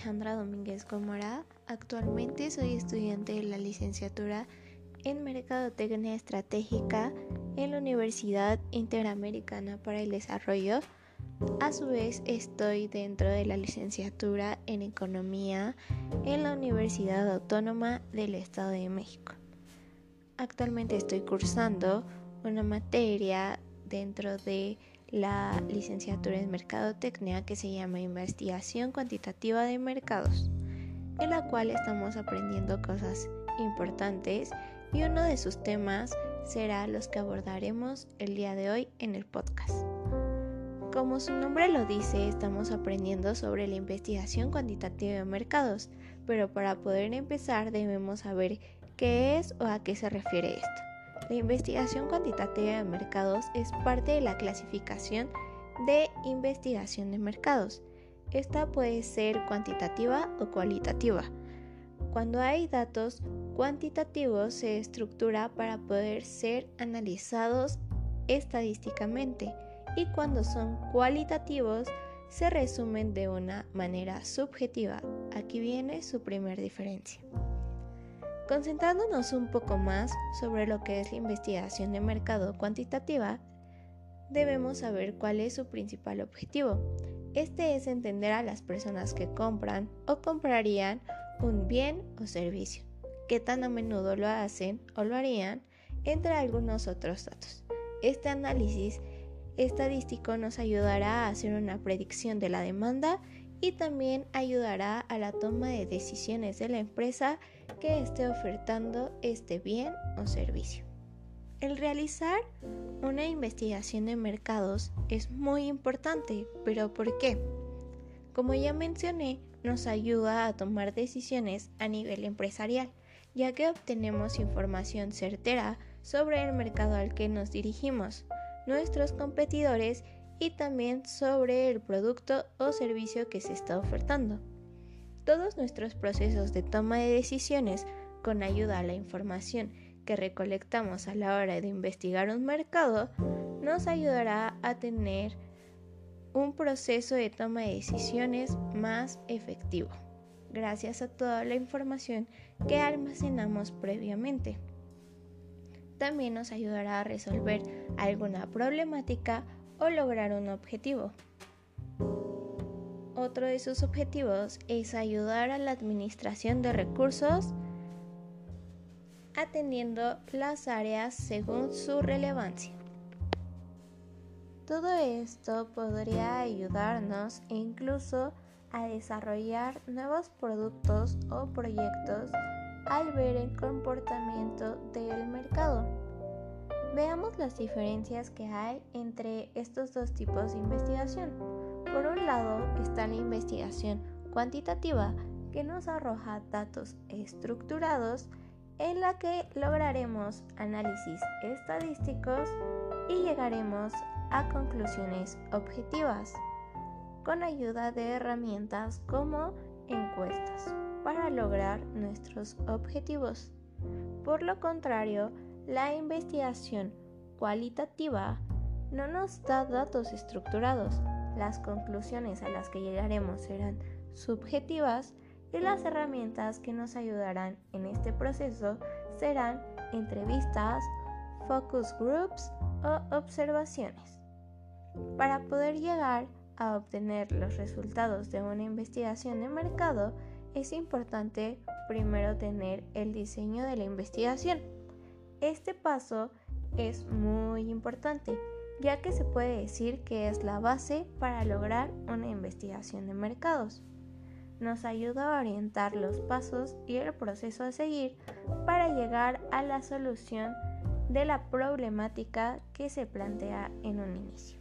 Alejandra Domínguez Gómora. Actualmente soy estudiante de la licenciatura en Mercadotecnia Estratégica en la Universidad Interamericana para el Desarrollo. A su vez, estoy dentro de la licenciatura en Economía en la Universidad Autónoma del Estado de México. Actualmente estoy cursando una materia dentro de la licenciatura en Mercadotecnia que se llama Investigación Cuantitativa de Mercados, en la cual estamos aprendiendo cosas importantes y uno de sus temas será los que abordaremos el día de hoy en el podcast. Como su nombre lo dice, estamos aprendiendo sobre la investigación cuantitativa de mercados, pero para poder empezar debemos saber qué es o a qué se refiere esto. La investigación cuantitativa de mercados es parte de la clasificación de investigación de mercados. Esta puede ser cuantitativa o cualitativa. Cuando hay datos cuantitativos se estructura para poder ser analizados estadísticamente y cuando son cualitativos se resumen de una manera subjetiva. Aquí viene su primer diferencia. Concentrándonos un poco más sobre lo que es la investigación de mercado cuantitativa, debemos saber cuál es su principal objetivo. Este es entender a las personas que compran o comprarían un bien o servicio, qué tan a menudo lo hacen o lo harían, entre algunos otros datos. Este análisis estadístico nos ayudará a hacer una predicción de la demanda y también ayudará a la toma de decisiones de la empresa que esté ofertando este bien o servicio. El realizar una investigación de mercados es muy importante, pero ¿por qué? Como ya mencioné, nos ayuda a tomar decisiones a nivel empresarial, ya que obtenemos información certera sobre el mercado al que nos dirigimos, nuestros competidores y también sobre el producto o servicio que se está ofertando. Todos nuestros procesos de toma de decisiones con ayuda a la información que recolectamos a la hora de investigar un mercado nos ayudará a tener un proceso de toma de decisiones más efectivo, gracias a toda la información que almacenamos previamente. También nos ayudará a resolver alguna problemática o lograr un objetivo. Otro de sus objetivos es ayudar a la administración de recursos atendiendo las áreas según su relevancia. Todo esto podría ayudarnos e incluso a desarrollar nuevos productos o proyectos al ver el comportamiento del mercado. Veamos las diferencias que hay entre estos dos tipos de investigación. Por un lado está la investigación cuantitativa que nos arroja datos estructurados en la que lograremos análisis estadísticos y llegaremos a conclusiones objetivas con ayuda de herramientas como encuestas para lograr nuestros objetivos. Por lo contrario, la investigación cualitativa no nos da datos estructurados. Las conclusiones a las que llegaremos serán subjetivas y las herramientas que nos ayudarán en este proceso serán entrevistas, focus groups o observaciones. Para poder llegar a obtener los resultados de una investigación de mercado, es importante primero tener el diseño de la investigación. Este paso es muy importante, ya que se puede decir que es la base para lograr una investigación de mercados. Nos ayuda a orientar los pasos y el proceso a seguir para llegar a la solución de la problemática que se plantea en un inicio.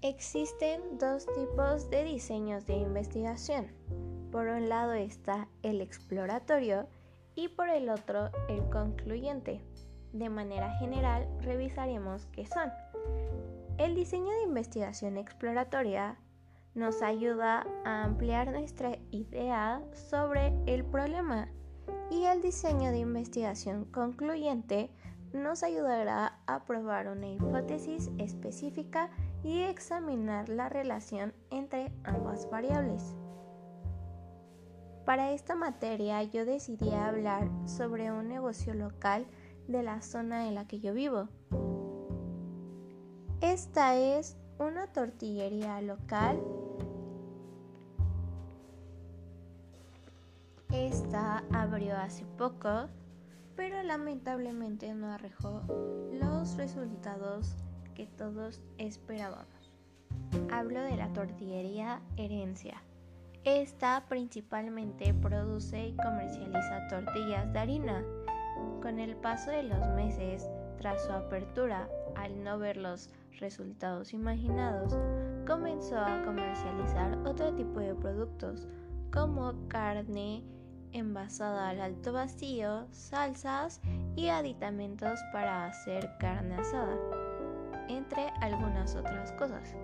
Existen dos tipos de diseños de investigación. Por un lado está el exploratorio y por el otro el concluyente. De manera general revisaremos qué son. El diseño de investigación exploratoria nos ayuda a ampliar nuestra idea sobre el problema y el diseño de investigación concluyente nos ayudará a probar una hipótesis específica y examinar la relación entre ambas variables. Para esta materia yo decidí hablar sobre un negocio local de la zona en la que yo vivo. Esta es una tortillería local. Esta abrió hace poco, pero lamentablemente no arrojó los resultados que todos esperábamos. Hablo de la tortillería Herencia. Esta principalmente produce y comercializa tortillas de harina. Con el paso de los meses, tras su apertura, al no ver los resultados imaginados, comenzó a comercializar otro tipo de productos como carne envasada al alto vacío, salsas y aditamentos para hacer carne asada, entre algunas otras cosas.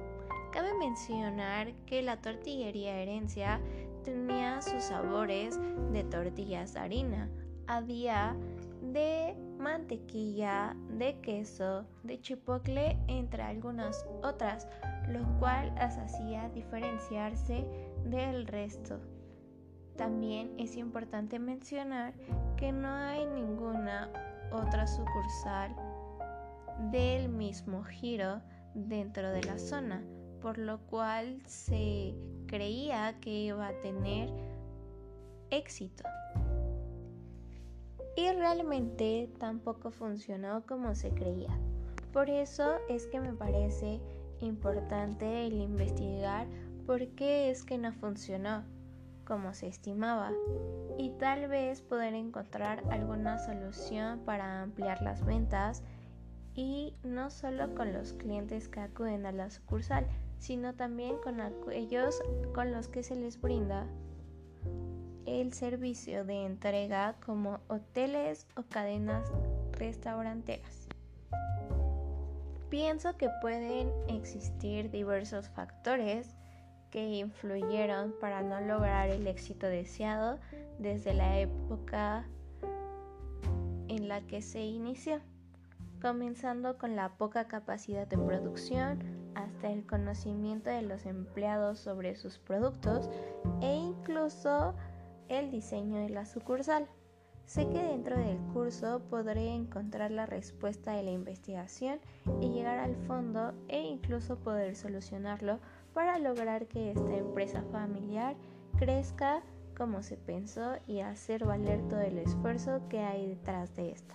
Cabe mencionar que la tortillería herencia tenía sus sabores de tortillas de harina. Había de mantequilla, de queso, de chipotle, entre algunas otras, lo cual las hacía diferenciarse del resto. También es importante mencionar que no hay ninguna otra sucursal del mismo giro dentro de la zona por lo cual se creía que iba a tener éxito. Y realmente tampoco funcionó como se creía. Por eso es que me parece importante el investigar por qué es que no funcionó como se estimaba y tal vez poder encontrar alguna solución para ampliar las ventas y no solo con los clientes que acuden a la sucursal, sino también con aquellos con los que se les brinda el servicio de entrega como hoteles o cadenas restauranteras. Pienso que pueden existir diversos factores que influyeron para no lograr el éxito deseado desde la época en la que se inició, comenzando con la poca capacidad de producción, hasta el conocimiento de los empleados sobre sus productos e incluso el diseño de la sucursal. Sé que dentro del curso podré encontrar la respuesta de la investigación y llegar al fondo e incluso poder solucionarlo para lograr que esta empresa familiar crezca como se pensó y hacer valer todo el esfuerzo que hay detrás de esta.